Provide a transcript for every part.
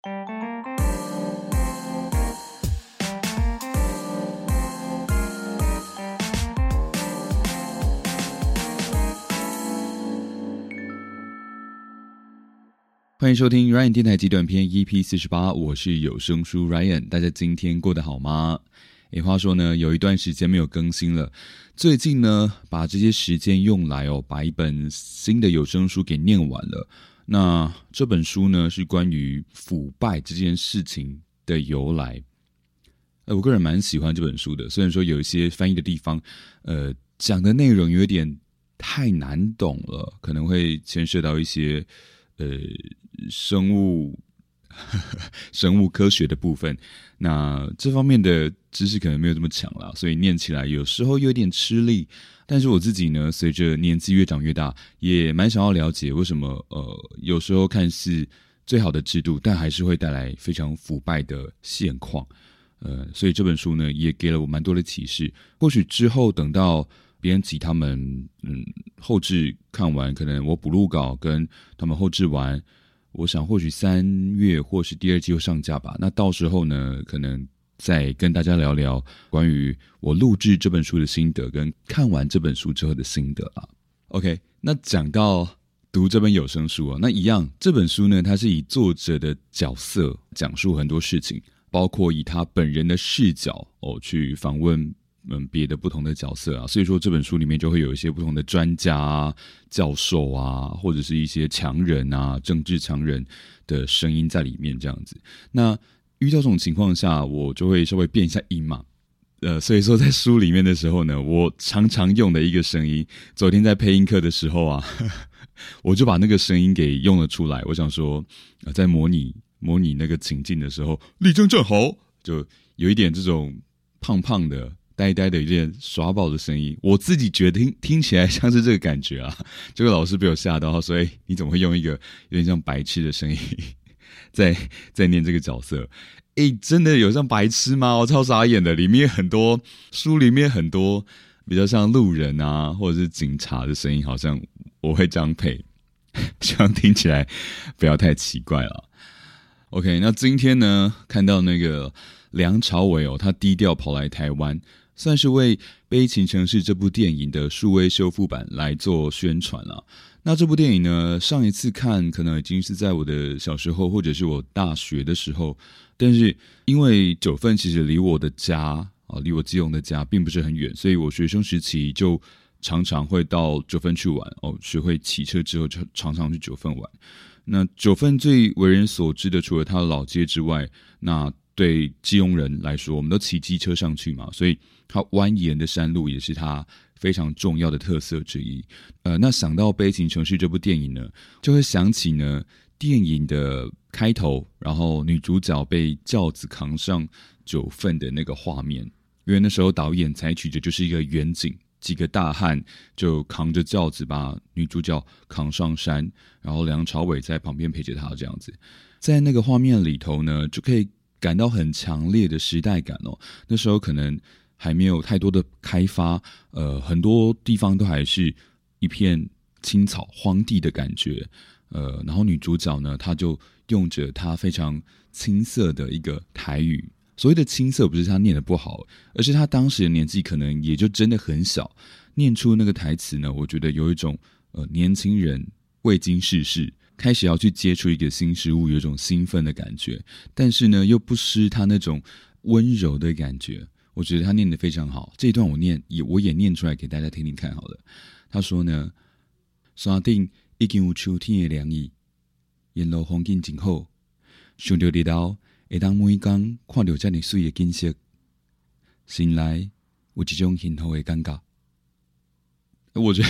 欢迎收听 Ryan 电台极短篇 EP 四十八，我是有声书 Ryan，大家今天过得好吗？诶，话说呢，有一段时间没有更新了，最近呢，把这些时间用来哦，把一本新的有声书给念完了。那这本书呢，是关于腐败这件事情的由来。呃，我个人蛮喜欢这本书的，虽然说有一些翻译的地方，呃，讲的内容有点太难懂了，可能会牵涉到一些呃。生物 生物科学的部分，那这方面的知识可能没有这么强了，所以念起来有时候有点吃力。但是我自己呢，随着年纪越长越大，也蛮想要了解为什么呃，有时候看似最好的制度，但还是会带来非常腐败的现况。呃，所以这本书呢，也给了我蛮多的启示。或许之后等到编辑他们嗯后置看完，可能我补录稿跟他们后置完。我想或许三月或是第二季会上架吧。那到时候呢，可能再跟大家聊聊关于我录制这本书的心得，跟看完这本书之后的心得啊。OK，那讲到读这本有声书啊，那一样这本书呢，它是以作者的角色讲述很多事情，包括以他本人的视角哦去访问。嗯，别的不同的角色啊，所以说这本书里面就会有一些不同的专家、教授啊，或者是一些强人啊、政治强人的声音在里面这样子。那遇到这种情况下，我就会稍微变一下音嘛。呃，所以说在书里面的时候呢，我常常用的一个声音，昨天在配音课的时候啊，我就把那个声音给用了出来。我想说，在模拟模拟那个情境的时候，立正站好，就有一点这种胖胖的。呆呆的有点耍宝的声音，我自己觉得听听起来像是这个感觉啊。这个老师被我吓到，所以你怎么会用一个有点像白痴的声音 在在念这个角色？诶，真的有像白痴吗？我超傻眼的。里面很多书里面很多比较像路人啊，或者是警察的声音，好像我会这样配，希望听起来不要太奇怪了。OK，那今天呢，看到那个梁朝伟哦，他低调跑来台湾。算是为《悲情城市》这部电影的数位修复版来做宣传了。那这部电影呢，上一次看可能已经是在我的小时候，或者是我大学的时候。但是因为九份其实离我的家啊，离我基隆的家并不是很远，所以我学生时期就常常会到九份去玩。哦，学会骑车之后，就常常去九份玩。那九份最为人所知的，除了它的老街之外，那对基隆人来说，我们都骑机车上去嘛，所以。它蜿蜒的山路也是它非常重要的特色之一。呃，那想到《悲情城市》这部电影呢，就会想起呢电影的开头，然后女主角被轿子扛上九份的那个画面。因为那时候导演采取的就是一个远景，几个大汉就扛着轿子把女主角扛上山，然后梁朝伟在旁边陪着她这样子。在那个画面里头呢，就可以感到很强烈的时代感哦。那时候可能。还没有太多的开发，呃，很多地方都还是一片青草荒地的感觉，呃，然后女主角呢，她就用着她非常青涩的一个台语，所谓的青涩不是她念的不好，而是她当时的年纪可能也就真的很小，念出那个台词呢，我觉得有一种呃年轻人未经世事，开始要去接触一个新事物，有一种兴奋的感觉，但是呢又不失他那种温柔的感觉。我觉得他念的非常好，这一段我念也我也念出来给大家听听看好了。他说呢，山顶已经有秋天的凉意，沿路风景真好，想到日头会当每天看到这样水的景色，心内有一种幸福的感觉。我觉得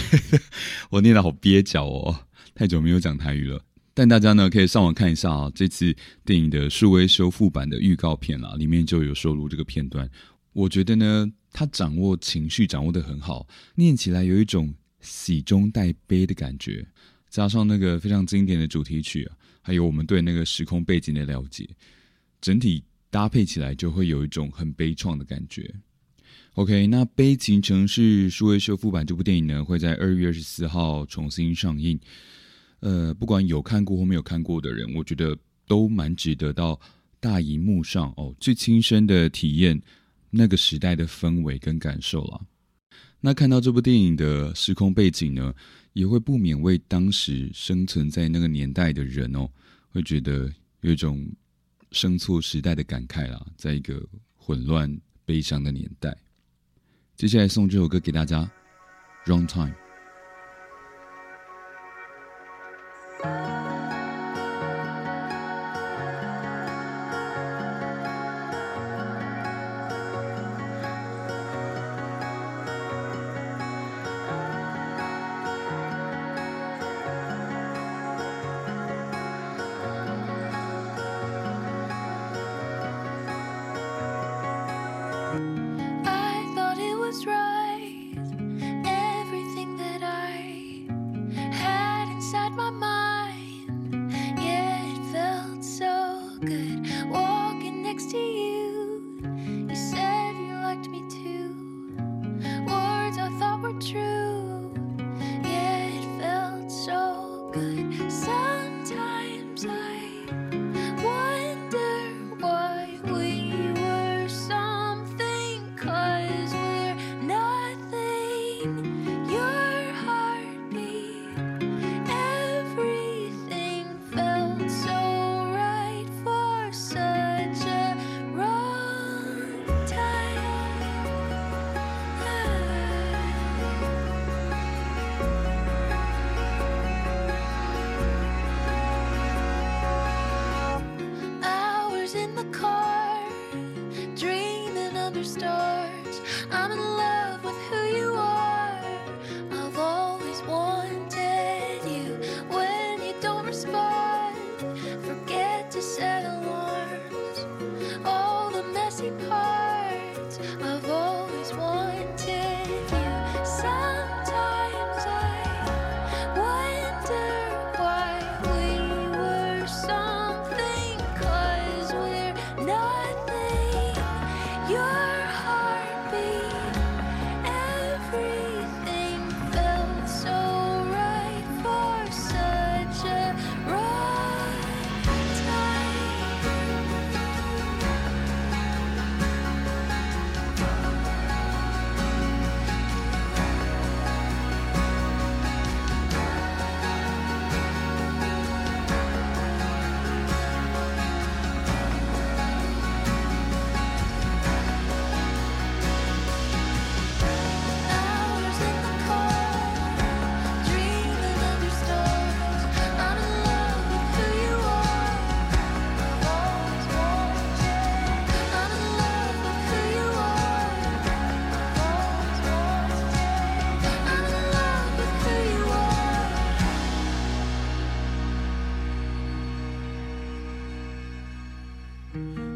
我念的好蹩脚哦，太久没有讲台语了。但大家呢可以上网看一下啊，这次电影的数位修复版的预告片啦，里面就有收录这个片段。我觉得呢，他掌握情绪掌握的很好，念起来有一种喜中带悲的感觉，加上那个非常经典的主题曲啊，还有我们对那个时空背景的了解，整体搭配起来就会有一种很悲怆的感觉。OK，那《悲情城市》数位修复版这部电影呢，会在二月二十四号重新上映。呃，不管有看过或没有看过的人，我觉得都蛮值得到大荧幕上哦，去亲身的体验那个时代的氛围跟感受了。那看到这部电影的时空背景呢，也会不免为当时生存在那个年代的人哦，会觉得有一种生错时代的感慨啦，在一个混乱悲伤的年代。接下来送这首歌给大家，《Wrong Time》。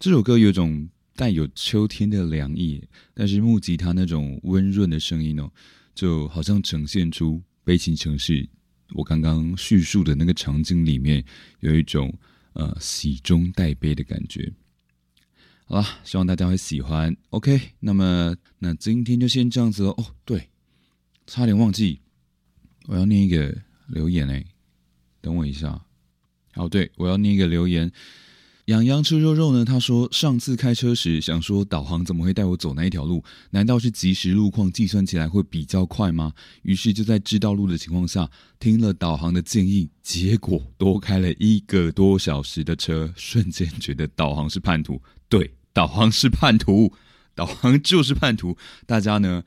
这首歌有种带有秋天的凉意，但是木吉他那种温润的声音哦，就好像呈现出悲情城市。我刚刚叙述的那个场景里面，有一种呃喜中带悲的感觉。好了，希望大家会喜欢。OK，那么那今天就先这样子了。哦，对，差点忘记，我要念一个留言哎，等我一下。哦，对，我要念一个留言。洋洋吃肉肉呢？他说上次开车时想说导航怎么会带我走那一条路？难道是即时路况计算起来会比较快吗？于是就在知道路的情况下听了导航的建议，结果多开了一个多小时的车，瞬间觉得导航是叛徒。对，导航是叛徒，导航就是叛徒。大家呢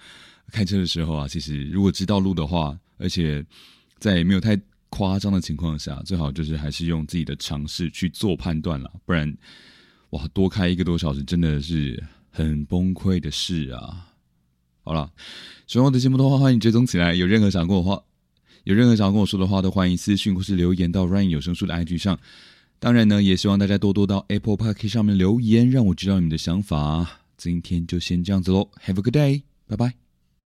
开车的时候啊，其实如果知道路的话，而且在没有太夸张的情况下，最好就是还是用自己的尝试去做判断了，不然，哇，多开一个多小时真的是很崩溃的事啊！好了，喜欢我的节目的话，欢迎追踪起来。有任何想跟我话，有任何想要跟我说的话，都欢迎私信或是留言到 Rain 有声书的 IG 上。当然呢，也希望大家多多到 Apple Park 上面留言，让我知道你们的想法。今天就先这样子喽，Have a good day，拜拜。